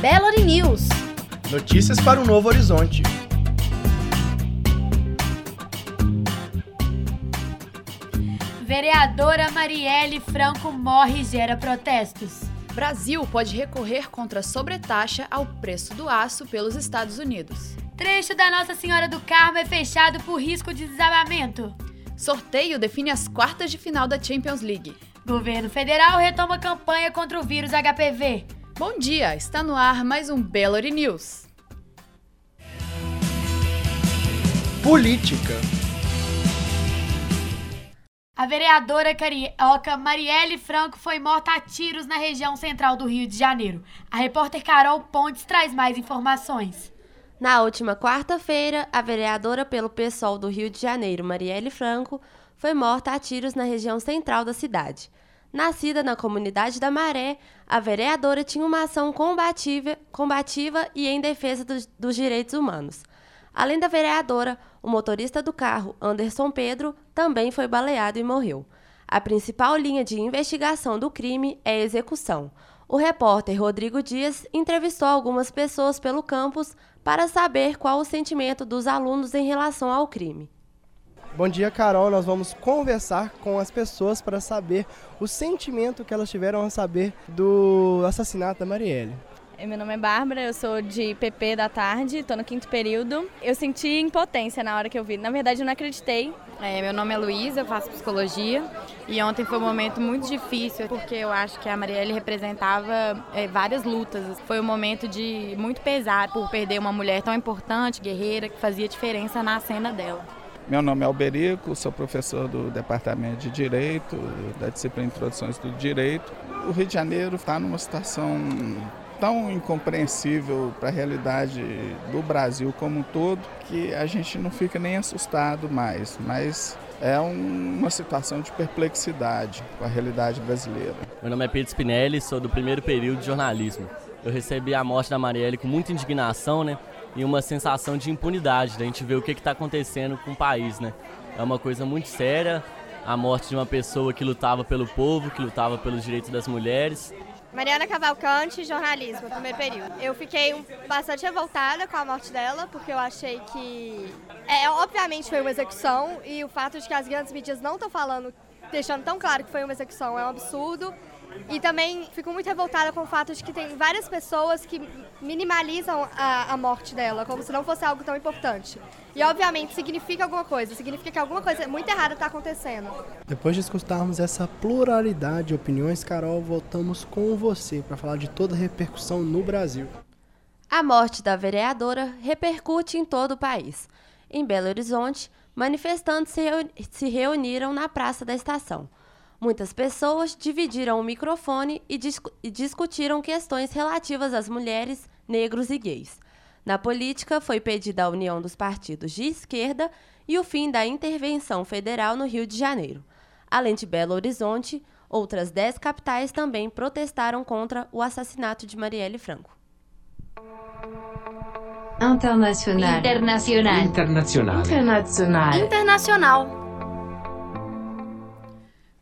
Belo News. Notícias para o Novo Horizonte. Vereadora Marielle Franco morre e gera protestos. Brasil pode recorrer contra a sobretaxa ao preço do aço pelos Estados Unidos. Trecho da Nossa Senhora do Carmo é fechado por risco de desabamento. Sorteio define as quartas de final da Champions League. Governo federal retoma campanha contra o vírus HPV. Bom dia, está no ar mais um Belo News. Política. A vereadora carioca Marielle Franco foi morta a tiros na região central do Rio de Janeiro. A repórter Carol Pontes traz mais informações. Na última quarta-feira, a vereadora pelo PSOL do Rio de Janeiro, Marielle Franco, foi morta a tiros na região central da cidade. Nascida na comunidade da Maré, a vereadora tinha uma ação combativa, combativa e em defesa dos, dos direitos humanos. Além da vereadora, o motorista do carro, Anderson Pedro, também foi baleado e morreu. A principal linha de investigação do crime é execução. O repórter Rodrigo Dias entrevistou algumas pessoas pelo campus para saber qual o sentimento dos alunos em relação ao crime. Bom dia, Carol. Nós vamos conversar com as pessoas para saber o sentimento que elas tiveram a saber do assassinato da Marielle. Meu nome é Bárbara, eu sou de PP da tarde, estou no quinto período. Eu senti impotência na hora que eu vi. Na verdade, eu não acreditei. É, meu nome é Luísa, eu faço psicologia e ontem foi um momento muito difícil porque eu acho que a Marielle representava é, várias lutas. Foi um momento de muito pesar por perder uma mulher tão importante, guerreira, que fazia diferença na cena dela. Meu nome é Alberico, sou professor do Departamento de Direito, da disciplina Introduções do Direito. O Rio de Janeiro está numa situação tão incompreensível para a realidade do Brasil como um todo que a gente não fica nem assustado mais, mas é um, uma situação de perplexidade com a realidade brasileira. Meu nome é Pedro Spinelli, sou do primeiro período de jornalismo. Eu recebi a morte da Marielle com muita indignação, né? E uma sensação de impunidade, da gente ver o que está acontecendo com o país, né? É uma coisa muito séria, a morte de uma pessoa que lutava pelo povo, que lutava pelos direitos das mulheres Mariana Cavalcante, jornalismo, primeiro período. Eu fiquei bastante revoltada com a morte dela, porque eu achei que. É, obviamente foi uma execução, e o fato de que as grandes mídias não estão falando, deixando tão claro que foi uma execução, é um absurdo. E também fico muito revoltada com o fato de que tem várias pessoas que minimalizam a, a morte dela, como se não fosse algo tão importante. E obviamente significa alguma coisa, significa que alguma coisa muito errada está acontecendo. Depois de escutarmos essa pluralidade de opiniões, Carol, voltamos com você para falar de toda a repercussão no Brasil. A morte da vereadora repercute em todo o país. Em Belo Horizonte, manifestantes se reuniram na Praça da Estação. Muitas pessoas dividiram o microfone e, discu e discutiram questões relativas às mulheres, negros e gays. Na política, foi pedida a união dos partidos de esquerda e o fim da intervenção federal no Rio de Janeiro. Além de Belo Horizonte, outras dez capitais também protestaram contra o assassinato de Marielle Franco. Internacional. Internacional. Internacional. Internacional. Internacional.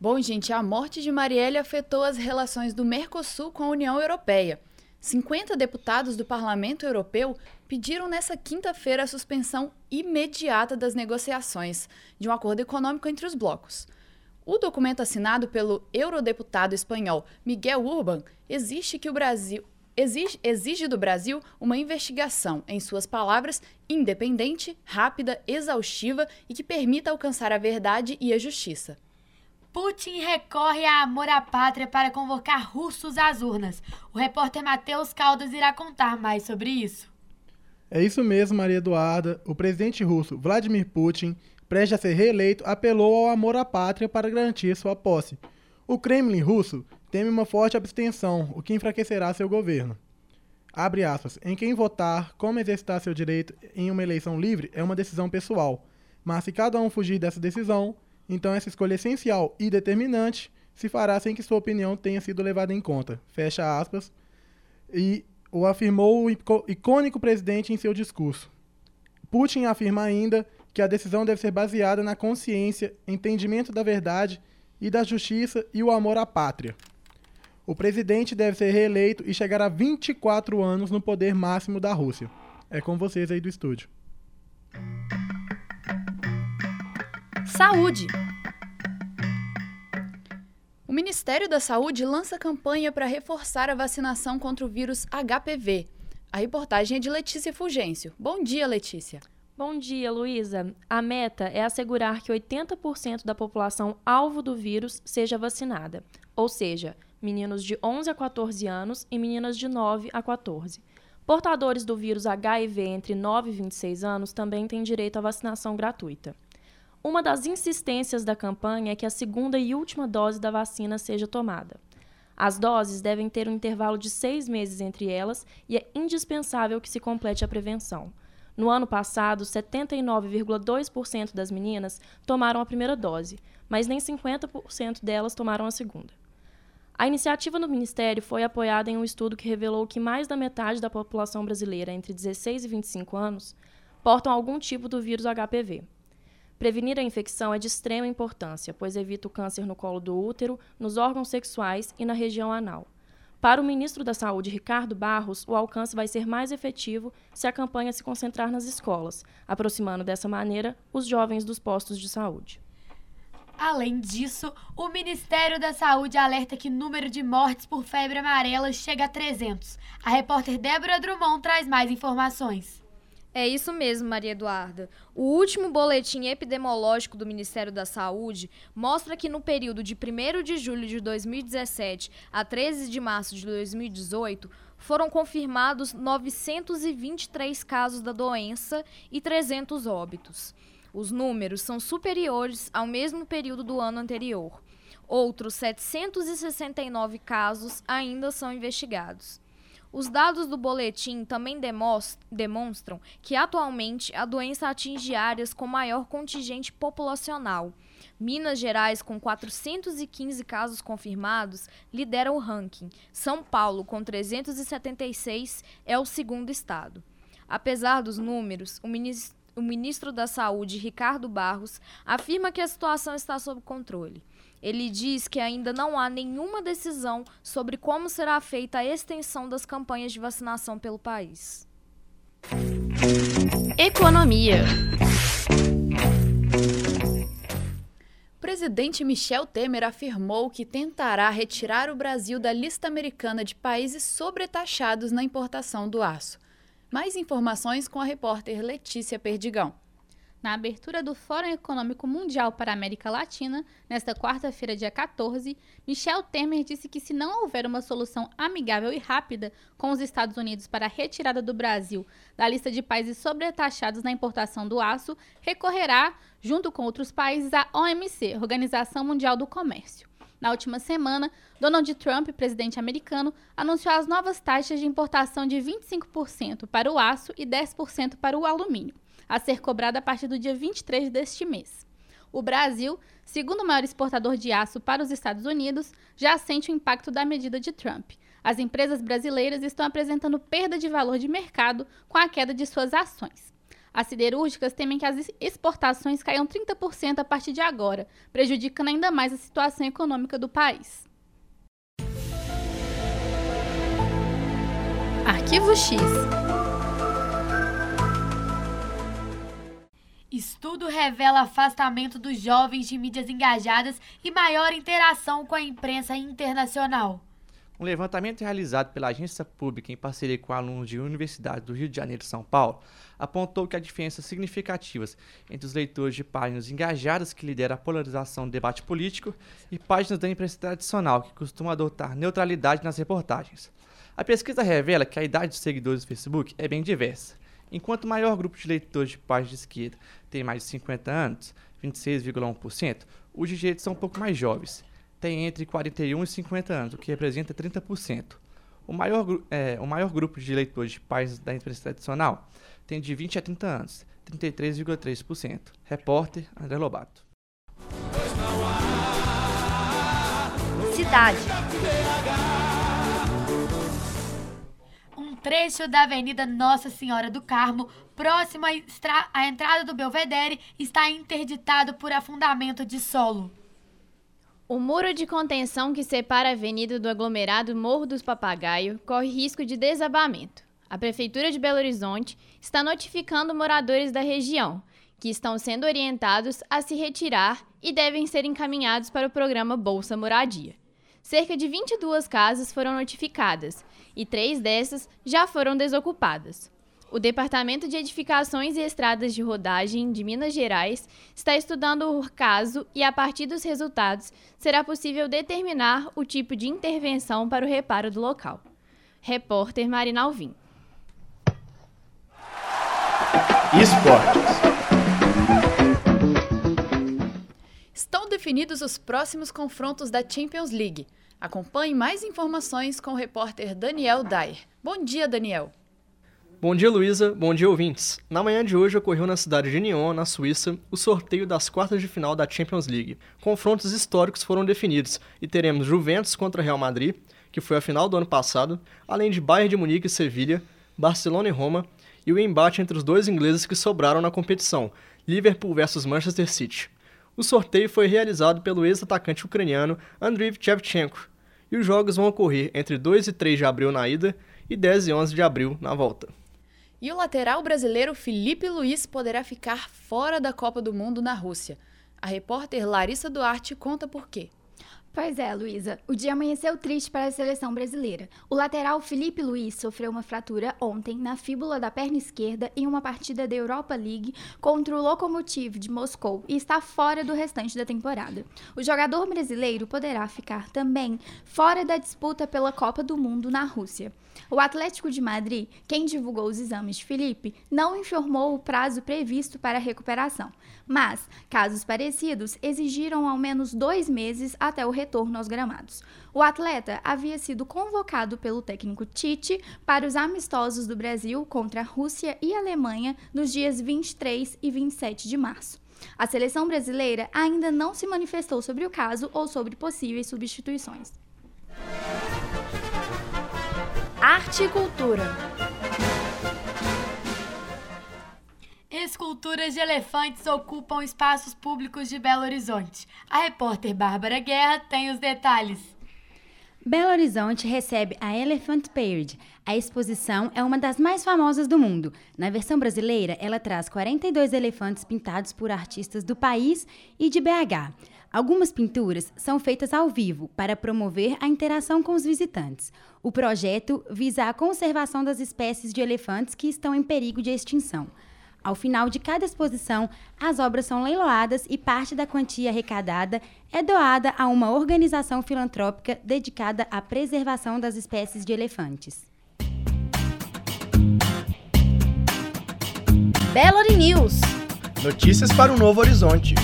Bom, gente, a morte de Marielle afetou as relações do Mercosul com a União Europeia. 50 deputados do Parlamento Europeu pediram nessa quinta-feira a suspensão imediata das negociações de um acordo econômico entre os blocos. O documento assinado pelo eurodeputado espanhol Miguel Urban exige que o Brasil exige, exige do Brasil uma investigação, em suas palavras, independente, rápida, exaustiva e que permita alcançar a verdade e a justiça. Putin recorre a amor à pátria para convocar russos às urnas. O repórter Matheus Caldas irá contar mais sobre isso. É isso mesmo, Maria Eduarda. O presidente russo Vladimir Putin, prestes a ser reeleito, apelou ao amor à pátria para garantir sua posse. O Kremlin russo teme uma forte abstenção, o que enfraquecerá seu governo. Abre aspas. Em quem votar, como exercitar seu direito em uma eleição livre é uma decisão pessoal. Mas se cada um fugir dessa decisão, então, essa escolha essencial e determinante se fará sem que sua opinião tenha sido levada em conta. Fecha aspas. E o afirmou o icônico presidente em seu discurso. Putin afirma ainda que a decisão deve ser baseada na consciência, entendimento da verdade e da justiça e o amor à pátria. O presidente deve ser reeleito e chegar a 24 anos no poder máximo da Rússia. É com vocês aí do estúdio. Saúde. O Ministério da Saúde lança campanha para reforçar a vacinação contra o vírus HPV. A reportagem é de Letícia Fulgêncio. Bom dia, Letícia. Bom dia, Luísa. A meta é assegurar que 80% da população alvo do vírus seja vacinada, ou seja, meninos de 11 a 14 anos e meninas de 9 a 14. Portadores do vírus HIV entre 9 e 26 anos também têm direito à vacinação gratuita. Uma das insistências da campanha é que a segunda e última dose da vacina seja tomada. As doses devem ter um intervalo de seis meses entre elas e é indispensável que se complete a prevenção. No ano passado, 79,2% das meninas tomaram a primeira dose, mas nem 50% delas tomaram a segunda. A iniciativa do Ministério foi apoiada em um estudo que revelou que mais da metade da população brasileira entre 16 e 25 anos portam algum tipo do vírus HPV. Prevenir a infecção é de extrema importância, pois evita o câncer no colo do útero, nos órgãos sexuais e na região anal. Para o ministro da Saúde, Ricardo Barros, o alcance vai ser mais efetivo se a campanha se concentrar nas escolas, aproximando dessa maneira os jovens dos postos de saúde. Além disso, o Ministério da Saúde alerta que o número de mortes por febre amarela chega a 300. A repórter Débora Drummond traz mais informações. É isso mesmo, Maria Eduarda. O último boletim epidemiológico do Ministério da Saúde mostra que no período de 1 de julho de 2017 a 13 de março de 2018 foram confirmados 923 casos da doença e 300 óbitos. Os números são superiores ao mesmo período do ano anterior. Outros 769 casos ainda são investigados. Os dados do boletim também demonstram que atualmente a doença atinge áreas com maior contingente populacional. Minas Gerais, com 415 casos confirmados, lidera o ranking. São Paulo, com 376, é o segundo estado. Apesar dos números, o ministro, da Saúde, Ricardo Barros, afirma que a situação está sob controle. Ele diz que ainda não há nenhuma decisão sobre como será feita a extensão das campanhas de vacinação pelo país. Economia. Presidente Michel Temer afirmou que tentará retirar o Brasil da lista americana de países sobretaxados na importação do aço. Mais informações com a repórter Letícia Perdigão. Na abertura do Fórum Econômico Mundial para a América Latina, nesta quarta-feira, dia 14, Michel Temer disse que se não houver uma solução amigável e rápida com os Estados Unidos para a retirada do Brasil da lista de países sobretaxados na importação do aço, recorrerá, junto com outros países, à OMC, Organização Mundial do Comércio. Na última semana, Donald Trump, presidente americano, anunciou as novas taxas de importação de 25% para o aço e 10% para o alumínio a ser cobrada a partir do dia 23 deste mês. O Brasil, segundo maior exportador de aço para os Estados Unidos, já sente o impacto da medida de Trump. As empresas brasileiras estão apresentando perda de valor de mercado com a queda de suas ações. As siderúrgicas temem que as exportações caiam 30% a partir de agora, prejudicando ainda mais a situação econômica do país. Arquivo X Estudo revela afastamento dos jovens de mídias engajadas e maior interação com a imprensa internacional. Um levantamento realizado pela agência pública em parceria com alunos de universidades do Rio de Janeiro e São Paulo apontou que há diferenças significativas entre os leitores de páginas engajadas que lideram a polarização do debate político e páginas da imprensa tradicional que costumam adotar neutralidade nas reportagens. A pesquisa revela que a idade dos seguidores do Facebook é bem diversa. Enquanto o maior grupo de leitores de páginas de esquerda tem mais de 50 anos, 26,1%, os de direita são um pouco mais jovens, têm entre 41 e 50 anos, o que representa 30%. O maior, é, o maior grupo de leitores de páginas da imprensa tradicional tem de 20 a 30 anos, 33,3%. Repórter André Lobato. Cidade trecho da Avenida Nossa Senhora do Carmo, próximo à entrada do Belvedere, está interditado por afundamento de solo. O muro de contenção que separa a avenida do aglomerado Morro dos Papagaio corre risco de desabamento. A Prefeitura de Belo Horizonte está notificando moradores da região, que estão sendo orientados a se retirar e devem ser encaminhados para o programa Bolsa Moradia. Cerca de 22 casas foram notificadas e três dessas já foram desocupadas. O Departamento de Edificações e Estradas de Rodagem de Minas Gerais está estudando o caso e, a partir dos resultados, será possível determinar o tipo de intervenção para o reparo do local. Repórter Marina Alvim. Esportes. Definidos os próximos confrontos da Champions League. Acompanhe mais informações com o repórter Daniel Dyer. Bom dia, Daniel. Bom dia, Luísa. Bom dia, ouvintes. Na manhã de hoje ocorreu na cidade de Nyon, na Suíça, o sorteio das quartas de final da Champions League. Confrontos históricos foram definidos e teremos Juventus contra Real Madrid, que foi a final do ano passado, além de Bayern de Munique e Sevilha, Barcelona e Roma, e o embate entre os dois ingleses que sobraram na competição, Liverpool versus Manchester City. O sorteio foi realizado pelo ex-atacante ucraniano Andriy Shevchenko, e os jogos vão ocorrer entre 2 e 3 de abril na ida e 10 e 11 de abril na volta. E o lateral brasileiro Felipe Luiz poderá ficar fora da Copa do Mundo na Rússia. A repórter Larissa Duarte conta por quê. Pois é, Luísa. O dia amanheceu triste para a seleção brasileira. O lateral Felipe Luiz sofreu uma fratura ontem na fíbula da perna esquerda em uma partida da Europa League contra o Lokomotiv de Moscou e está fora do restante da temporada. O jogador brasileiro poderá ficar também fora da disputa pela Copa do Mundo na Rússia. O Atlético de Madrid, quem divulgou os exames de Felipe, não informou o prazo previsto para a recuperação, mas casos parecidos exigiram ao menos dois meses até o retorno aos gramados. O atleta havia sido convocado pelo técnico Tite para os amistosos do Brasil contra a Rússia e a Alemanha nos dias 23 e 27 de março. A seleção brasileira ainda não se manifestou sobre o caso ou sobre possíveis substituições. Arte e cultura. Esculturas de elefantes ocupam espaços públicos de Belo Horizonte. A repórter Bárbara Guerra tem os detalhes. Belo Horizonte recebe a Elephant Parade. A exposição é uma das mais famosas do mundo. Na versão brasileira, ela traz 42 elefantes pintados por artistas do país e de BH. Algumas pinturas são feitas ao vivo para promover a interação com os visitantes. O projeto visa a conservação das espécies de elefantes que estão em perigo de extinção. Ao final de cada exposição, as obras são leiloadas e parte da quantia arrecadada é doada a uma organização filantrópica dedicada à preservação das espécies de elefantes. Belo News. Notícias para o Novo Horizonte.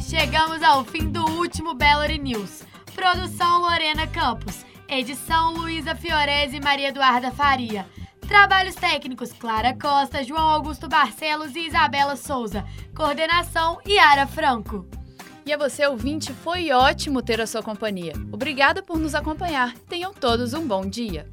Chegamos ao fim do último Bellary News. Produção Lorena Campos. Edição Luísa Fiorese e Maria Eduarda Faria. Trabalhos técnicos Clara Costa, João Augusto Barcelos e Isabela Souza. Coordenação Yara Franco. E a você, ouvinte, foi ótimo ter a sua companhia. Obrigada por nos acompanhar. Tenham todos um bom dia.